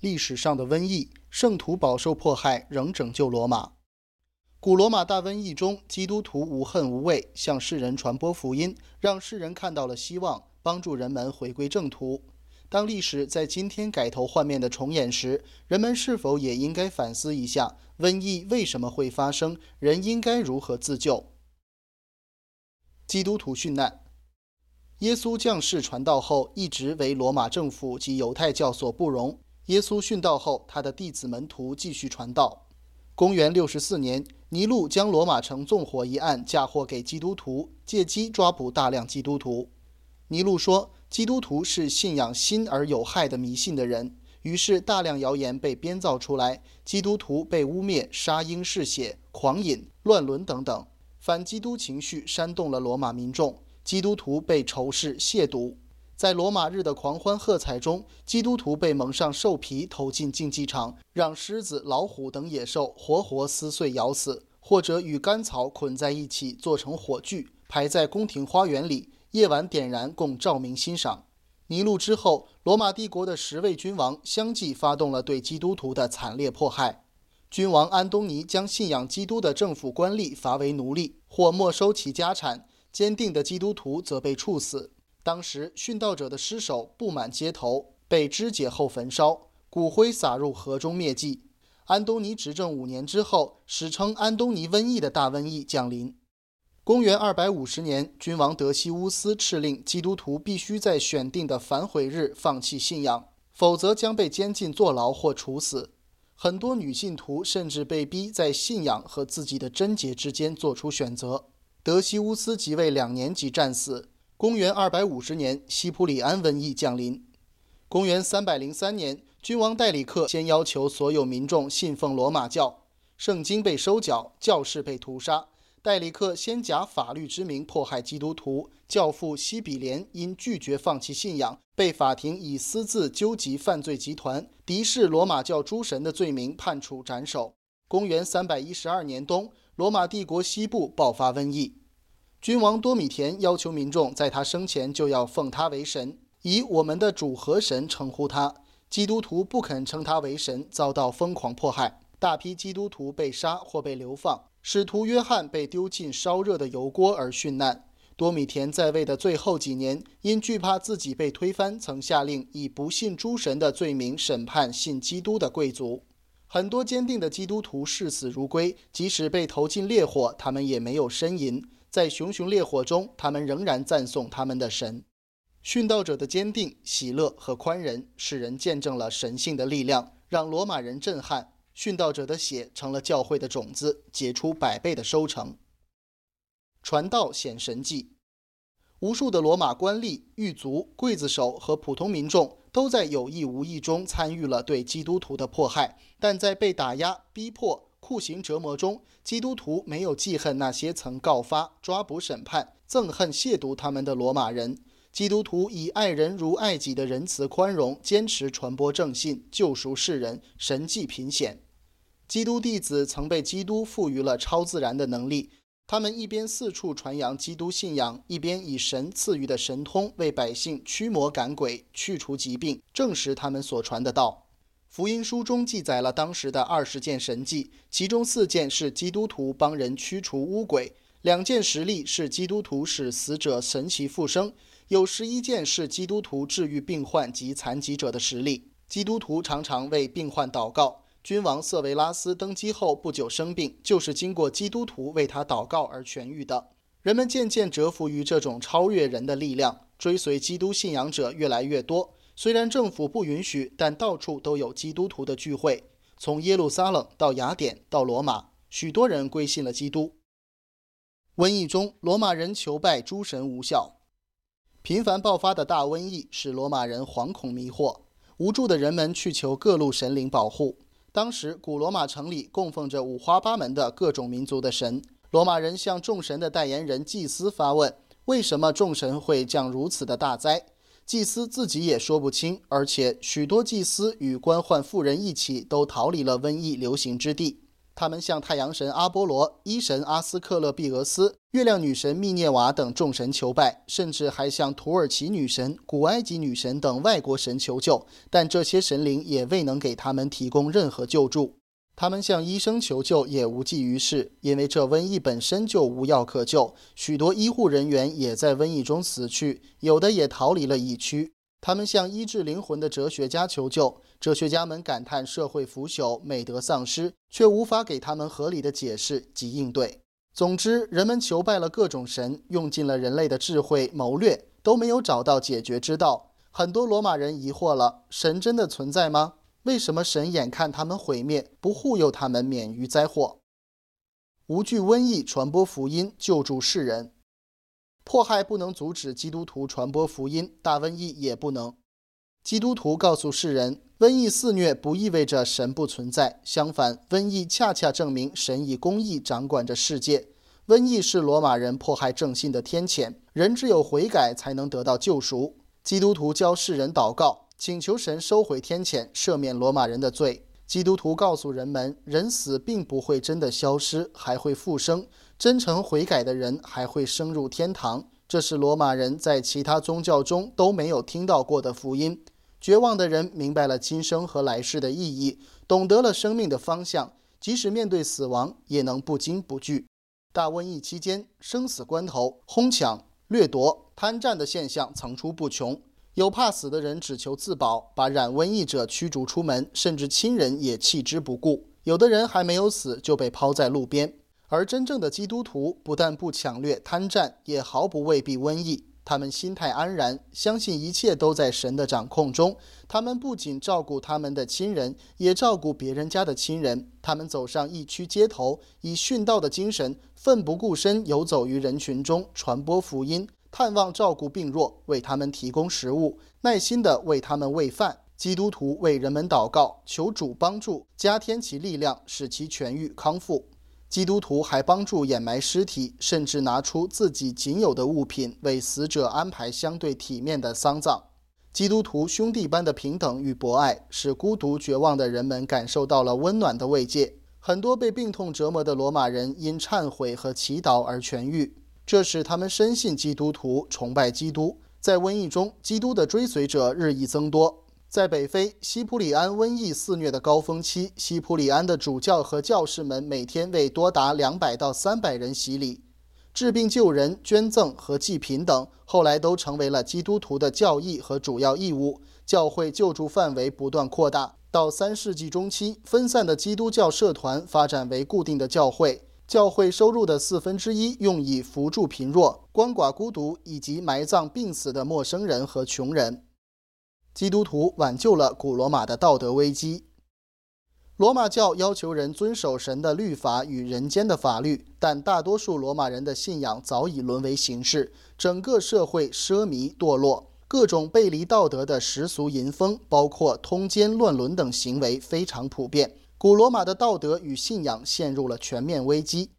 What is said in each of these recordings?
历史上的瘟疫，圣徒饱受迫害，仍拯救罗马。古罗马大瘟疫中，基督徒无恨无畏，向世人传播福音，让世人看到了希望，帮助人们回归正途。当历史在今天改头换面的重演时，人们是否也应该反思一下：瘟疫为什么会发生？人应该如何自救？基督徒殉难。耶稣降世传道后，一直为罗马政府及犹太教所不容。耶稣殉道后，他的弟子门徒继续传道。公元六十四年，尼禄将罗马城纵火一案嫁祸给基督徒，借机抓捕大量基督徒。尼禄说，基督徒是信仰新而有害的迷信的人，于是大量谣言被编造出来，基督徒被污蔑杀婴嗜血、狂饮、乱伦等等，反基督情绪煽动了罗马民众。基督徒被仇视亵渎，在罗马日的狂欢喝彩中，基督徒被蒙上兽皮投进竞技场，让狮子、老虎等野兽活活撕碎咬死，或者与干草捆在一起做成火炬，排在宫廷花园里，夜晚点燃供照明欣赏。尼禄之后，罗马帝国的十位君王相继发动了对基督徒的惨烈迫害。君王安东尼将信仰基督的政府官吏罚为奴隶，或没收其家产。坚定的基督徒则被处死。当时殉道者的尸首布满街头，被肢解后焚烧，骨灰撒入河中灭迹。安东尼执政五年之后，史称“安东尼瘟疫”的大瘟疫降临。公元二百五十年，君王德西乌斯敕令基督徒必须在选定的反悔日放弃信仰，否则将被监禁坐牢或处死。很多女信徒甚至被逼在信仰和自己的贞洁之间做出选择。德西乌斯即位两年即战死。公元二百五十年，西普里安瘟疫降临。公元三百零三年，君王戴里克先要求所有民众信奉罗马教，圣经被收缴，教士被屠杀。戴里克先假法律之名迫害基督徒，教父西比连因拒绝放弃信仰，被法庭以私自纠集犯罪集团、敌视罗马教诸神的罪名判处斩首。公元三百一十二年冬。罗马帝国西部爆发瘟疫，君王多米田要求民众在他生前就要奉他为神，以我们的主和神称呼他。基督徒不肯称他为神，遭到疯狂迫害，大批基督徒被杀或被流放。使徒约翰被丢进烧热的油锅而殉难。多米田在位的最后几年，因惧怕自己被推翻，曾下令以不信诸神的罪名审判信基督的贵族。很多坚定的基督徒视死如归，即使被投进烈火，他们也没有呻吟。在熊熊烈火中，他们仍然赞颂他们的神。殉道者的坚定、喜乐和宽仁，使人见证了神性的力量，让罗马人震撼。殉道者的血成了教会的种子，结出百倍的收成。传道显神迹，无数的罗马官吏、狱卒、刽子手和普通民众。都在有意无意中参与了对基督徒的迫害，但在被打压、逼迫、酷刑折磨中，基督徒没有记恨那些曾告发、抓捕、审判、憎恨、亵渎他们的罗马人。基督徒以爱人如爱己的仁慈宽容，坚持传播正信，救赎世人，神迹频显。基督弟子曾被基督赋予了超自然的能力。他们一边四处传扬基督信仰，一边以神赐予的神通为百姓驱魔赶鬼、去除疾病，证实他们所传的道。福音书中记载了当时的二十件神迹，其中四件是基督徒帮人驱除污鬼，两件实例是基督徒使死者神奇复生，有十一件是基督徒治愈病患及残疾者的实例。基督徒常常为病患祷告。君王瑟维拉斯登基后不久生病，就是经过基督徒为他祷告而痊愈的。人们渐渐折服于这种超越人的力量，追随基督信仰者越来越多。虽然政府不允许，但到处都有基督徒的聚会。从耶路撒冷到雅典到罗马，许多人归信了基督。瘟疫中，罗马人求拜诸神无效。频繁爆发的大瘟疫使罗马人惶恐迷惑，无助的人们去求各路神灵保护。当时，古罗马城里供奉着五花八门的各种民族的神。罗马人向众神的代言人祭司发问：为什么众神会降如此的大灾？祭司自己也说不清，而且许多祭司与官宦富人一起都逃离了瘟疫流行之地。他们向太阳神阿波罗、伊神阿斯克勒庇俄斯、月亮女神密涅瓦等众神求拜，甚至还向土耳其女神、古埃及女神等外国神求救，但这些神灵也未能给他们提供任何救助。他们向医生求救也无济于事，因为这瘟疫本身就无药可救，许多医护人员也在瘟疫中死去，有的也逃离了疫区。他们向医治灵魂的哲学家求救，哲学家们感叹社会腐朽、美德丧失，却无法给他们合理的解释及应对。总之，人们求拜了各种神，用尽了人类的智慧谋略，都没有找到解决之道。很多罗马人疑惑了：神真的存在吗？为什么神眼看他们毁灭，不护佑他们免于灾祸？无惧瘟疫，传播福音，救助世人。迫害不能阻止基督徒传播福音，大瘟疫也不能。基督徒告诉世人，瘟疫肆虐不意味着神不存在，相反，瘟疫恰恰证明神以公义掌管着世界。瘟疫是罗马人迫害正信的天谴，人只有悔改才能得到救赎。基督徒教世人祷告。请求神收回天谴，赦免罗马人的罪。基督徒告诉人们，人死并不会真的消失，还会复生。真诚悔改的人还会升入天堂。这是罗马人在其他宗教中都没有听到过的福音。绝望的人明白了今生和来世的意义，懂得了生命的方向，即使面对死亡，也能不惊不惧。大瘟疫期间，生死关头，哄抢、掠夺、贪占的现象层出不穷。有怕死的人只求自保，把染瘟疫者驱逐出门，甚至亲人也弃之不顾。有的人还没有死就被抛在路边。而真正的基督徒不但不抢掠贪占，也毫不畏避瘟疫。他们心态安然，相信一切都在神的掌控中。他们不仅照顾他们的亲人，也照顾别人家的亲人。他们走上疫区街头，以殉道的精神，奋不顾身游走于人群中，传播福音。探望、照顾病弱，为他们提供食物，耐心地为他们喂饭。基督徒为人们祷告，求主帮助，加添其力量，使其痊愈康复。基督徒还帮助掩埋尸体，甚至拿出自己仅有的物品，为死者安排相对体面的丧葬。基督徒兄弟般的平等与博爱，使孤独绝望的人们感受到了温暖的慰藉。很多被病痛折磨的罗马人因忏悔和祈祷而痊愈。这使他们深信基督徒崇拜基督。在瘟疫中，基督的追随者日益增多。在北非西普里安瘟疫肆虐的高峰期，西普里安的主教和教士们每天为多达两百到三百人洗礼、治病救人、捐赠和祭品等，后来都成为了基督徒的教义和主要义务。教会救助范围不断扩大，到三世纪中期，分散的基督教社团发展为固定的教会。教会收入的四分之一用以扶助贫弱、鳏寡孤独以及埋葬病死的陌生人和穷人。基督徒挽救了古罗马的道德危机。罗马教要求人遵守神的律法与人间的法律，但大多数罗马人的信仰早已沦为形式，整个社会奢靡堕落，各种背离道德的世俗淫风，包括通奸、乱伦等行为非常普遍。古罗马的道德与信仰陷入了全面危机。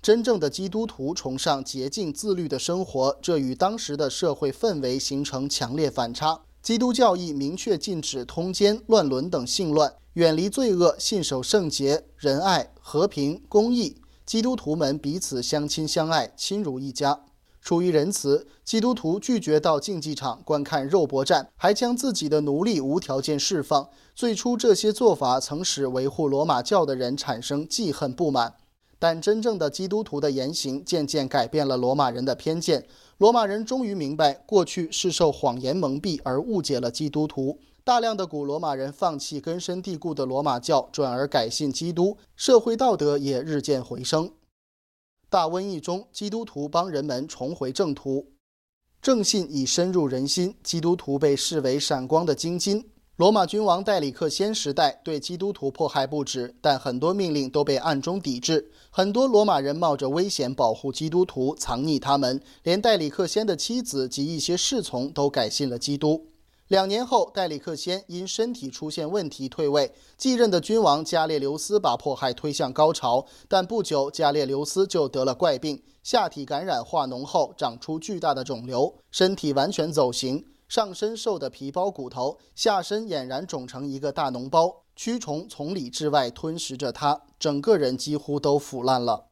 真正的基督徒崇尚洁净自律的生活，这与当时的社会氛围形成强烈反差。基督教义明确禁止通奸、乱伦等性乱，远离罪恶，信守圣洁、仁爱、和平、公义。基督徒们彼此相亲相爱，亲如一家。出于仁慈，基督徒拒绝到竞技场观看肉搏战，还将自己的奴隶无条件释放。最初，这些做法曾使维护罗马教的人产生记恨不满，但真正的基督徒的言行渐渐改变了罗马人的偏见。罗马人终于明白，过去是受谎言蒙蔽而误解了基督徒。大量的古罗马人放弃根深蒂固的罗马教，转而改信基督，社会道德也日渐回升。大瘟疫中，基督徒帮人们重回正途，正信已深入人心，基督徒被视为闪光的金金。罗马君王戴里克先时代对基督徒迫害不止，但很多命令都被暗中抵制。很多罗马人冒着危险保护基督徒，藏匿他们，连戴里克先的妻子及一些侍从都改信了基督。两年后，戴里克先因身体出现问题退位，继任的君王加列留斯把迫害推向高潮。但不久，加列留斯就得了怪病，下体感染化脓后长出巨大的肿瘤，身体完全走形。上身瘦得皮包骨头，下身俨然肿成一个大脓包，蛆虫从里至外吞食着他，整个人几乎都腐烂了。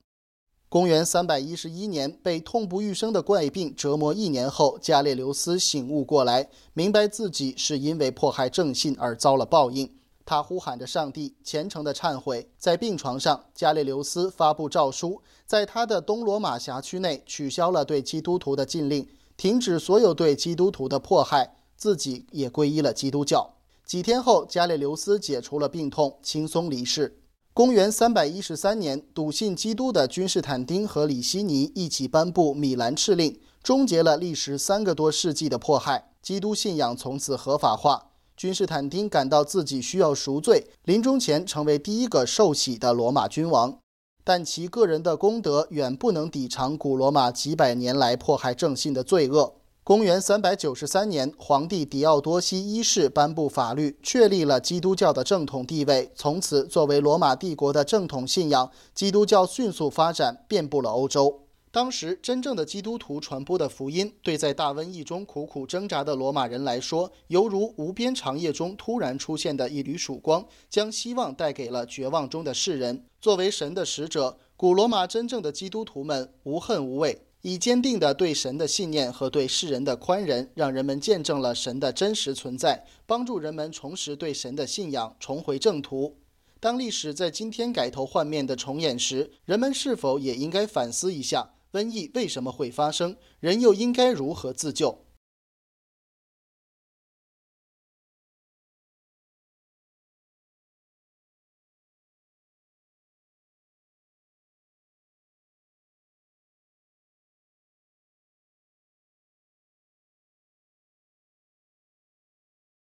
公元三百一十一年，被痛不欲生的怪病折磨一年后，加列留斯醒悟过来，明白自己是因为迫害正信而遭了报应。他呼喊着上帝，虔诚的忏悔。在病床上，加列留斯发布诏书，在他的东罗马辖区内取消了对基督徒的禁令，停止所有对基督徒的迫害，自己也皈依了基督教。几天后，加列留斯解除了病痛，轻松离世。公元三百一十三年，笃信基督的君士坦丁和李希尼一起颁布米兰敕令，终结了历时三个多世纪的迫害，基督信仰从此合法化。君士坦丁感到自己需要赎罪，临终前成为第一个受洗的罗马君王，但其个人的功德远不能抵偿古罗马几百年来迫害正信的罪恶。公元三百九十三年，皇帝狄奥多西一世颁布法律，确立了基督教的正统地位。从此，作为罗马帝国的正统信仰，基督教迅速发展，遍布了欧洲。当时真正的基督徒传播的福音，对在大瘟疫中苦苦挣扎的罗马人来说，犹如无边长夜中突然出现的一缕曙光，将希望带给了绝望中的世人。作为神的使者，古罗马真正的基督徒们无恨无畏，以坚定的对神的信念和对世人的宽仁，让人们见证了神的真实存在，帮助人们重拾对神的信仰，重回正途。当历史在今天改头换面的重演时，人们是否也应该反思一下？瘟疫为什么会发生？人又应该如何自救？